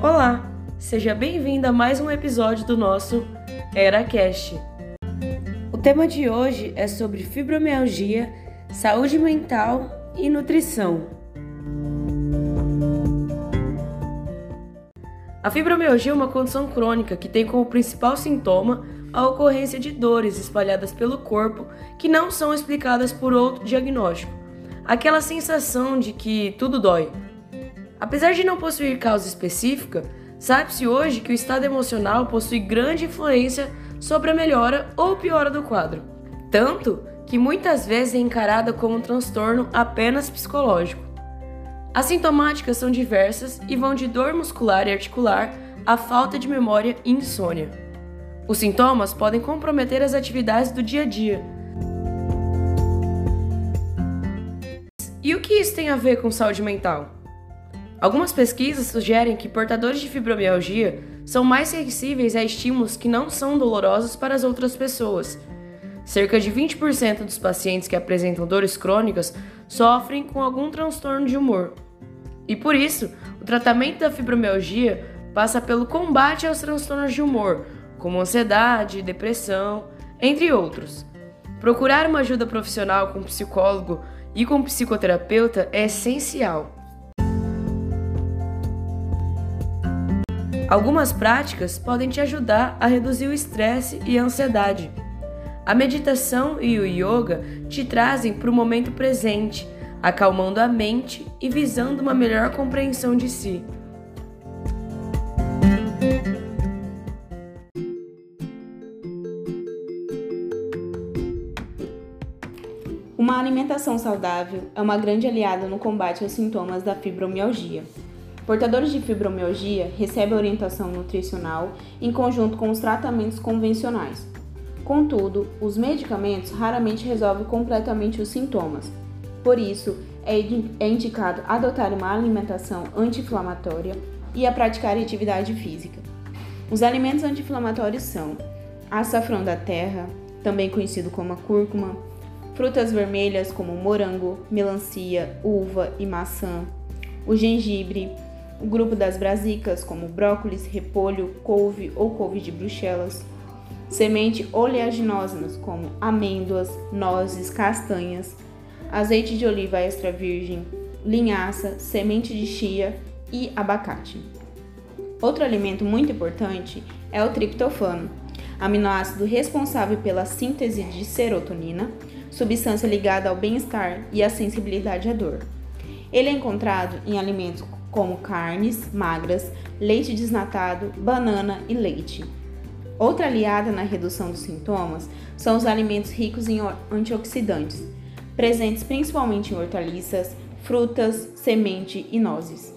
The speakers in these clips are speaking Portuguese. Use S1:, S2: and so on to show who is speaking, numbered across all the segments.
S1: Olá, seja bem-vindo a mais um episódio do nosso EraCast. O tema de hoje é sobre fibromialgia, saúde mental e nutrição. A fibromialgia é uma condição crônica que tem como principal sintoma a ocorrência de dores espalhadas pelo corpo que não são explicadas por outro diagnóstico. Aquela sensação de que tudo dói. Apesar de não possuir causa específica, sabe-se hoje que o estado emocional possui grande influência sobre a melhora ou piora do quadro, tanto que muitas vezes é encarada como um transtorno apenas psicológico. As sintomáticas são diversas e vão de dor muscular e articular à falta de memória e insônia. Os sintomas podem comprometer as atividades do dia a dia. E o que isso tem a ver com saúde mental? Algumas pesquisas sugerem que portadores de fibromialgia são mais sensíveis a estímulos que não são dolorosos para as outras pessoas. Cerca de 20% dos pacientes que apresentam dores crônicas sofrem com algum transtorno de humor. E por isso, o tratamento da fibromialgia passa pelo combate aos transtornos de humor, como ansiedade, depressão, entre outros. Procurar uma ajuda profissional com psicólogo e com psicoterapeuta é essencial. Algumas práticas podem te ajudar a reduzir o estresse e a ansiedade. A meditação e o yoga te trazem para o momento presente, acalmando a mente e visando uma melhor compreensão de si.
S2: Uma alimentação saudável é uma grande aliada no combate aos sintomas da fibromialgia. Portadores de fibromialgia recebem orientação nutricional em conjunto com os tratamentos convencionais. Contudo, os medicamentos raramente resolvem completamente os sintomas. Por isso, é, é indicado adotar uma alimentação anti-inflamatória e a praticar atividade física. Os alimentos anti-inflamatórios são açafrão da terra, também conhecido como a cúrcuma, frutas vermelhas como morango, melancia, uva e maçã, o gengibre, o grupo das brasicas, como brócolis, repolho, couve ou couve de bruxelas, semente oleaginosas, como amêndoas, nozes, castanhas, azeite de oliva extra virgem, linhaça, semente de chia e abacate. Outro alimento muito importante é o triptofano, aminoácido responsável pela síntese de serotonina, substância ligada ao bem-estar e à sensibilidade à dor. Ele é encontrado em alimentos como carnes magras, leite desnatado, banana e leite. Outra aliada na redução dos sintomas são os alimentos ricos em antioxidantes, presentes principalmente em hortaliças, frutas, semente e nozes.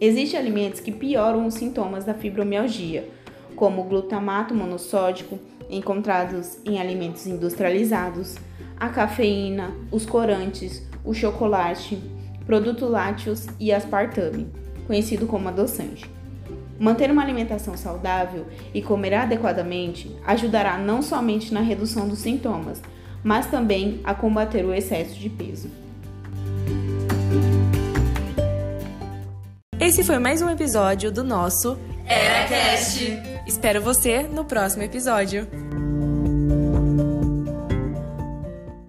S2: Existem alimentos que pioram os sintomas da fibromialgia, como o glutamato monossódico, encontrados em alimentos industrializados, a cafeína, os corantes, o chocolate, produtos lácteos e aspartame, conhecido como adoçante. Manter uma alimentação saudável e comer adequadamente ajudará não somente na redução dos sintomas, mas também a combater o excesso de peso.
S1: Esse foi mais um episódio do nosso
S3: EraCast.
S1: Espero você no próximo episódio.